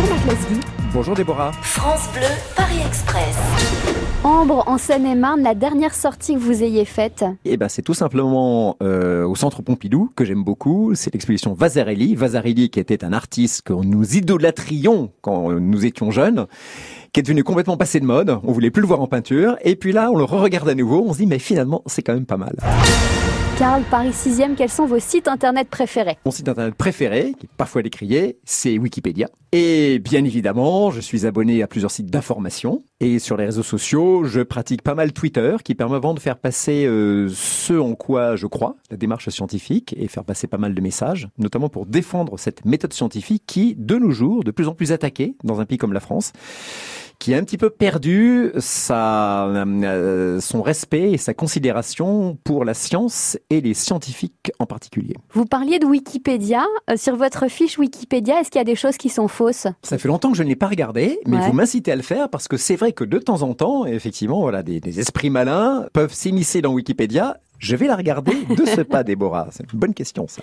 Bonjour Marc Leslie. Bonjour Déborah. France Bleu, Paris Express. Ambre, en Seine-et-Marne, la dernière sortie que vous ayez faite Eh ben, c'est tout simplement euh, au Centre Pompidou, que j'aime beaucoup. C'est l'exposition Vasarely. Vasarely qui était un artiste que nous idolâtrions quand nous étions jeunes qui est devenu complètement passé de mode. On voulait plus le voir en peinture. Et puis là, on le re-regarde à nouveau. On se dit, mais finalement, c'est quand même pas mal. Carl, Paris 6e, quels sont vos sites internet préférés? Mon site internet préféré, qui est parfois décrié, c'est Wikipédia. Et bien évidemment, je suis abonné à plusieurs sites d'information. Et sur les réseaux sociaux, je pratique pas mal Twitter, qui permet avant de faire passer euh, ce en quoi je crois, la démarche scientifique, et faire passer pas mal de messages, notamment pour défendre cette méthode scientifique qui, de nos jours, de plus en plus attaquée dans un pays comme la France qui a un petit peu perdu sa, euh, son respect et sa considération pour la science et les scientifiques en particulier. Vous parliez de Wikipédia. Euh, sur votre fiche Wikipédia, est-ce qu'il y a des choses qui sont fausses? Ça fait longtemps que je ne l'ai pas regardé, mais Ouais. vous m'incitez à le faire parce que c'est vrai que de temps en temps, effectivement, voilà, des, des esprits malins peuvent s'immiscer dans Wikipédia. Je vais la regarder de ce pas, Déborah. C'est une bonne question, ça.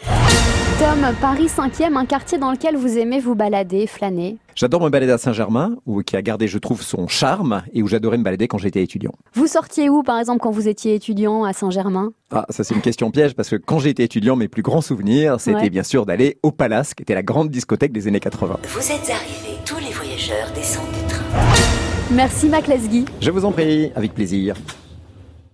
Tom, Paris 5e, un quartier dans lequel vous aimez vous balader, flâner. J'adore me balader à Saint-Germain, où qui a gardé, je trouve, son charme et où j'adorais me balader quand j'étais étudiant. Vous sortiez où, par exemple, quand vous étiez étudiant à Saint-Germain? Ah, ça c'est une question piège parce que quand j'étais étudiant, mes plus grands souvenirs, c'était Ouais. bien sûr d'aller au Palace, qui était la grande discothèque des années 80. Vous êtes arrivés, tous les voyageurs descendent du train. Merci Mac Lesguy. Je vous en prie, avec plaisir.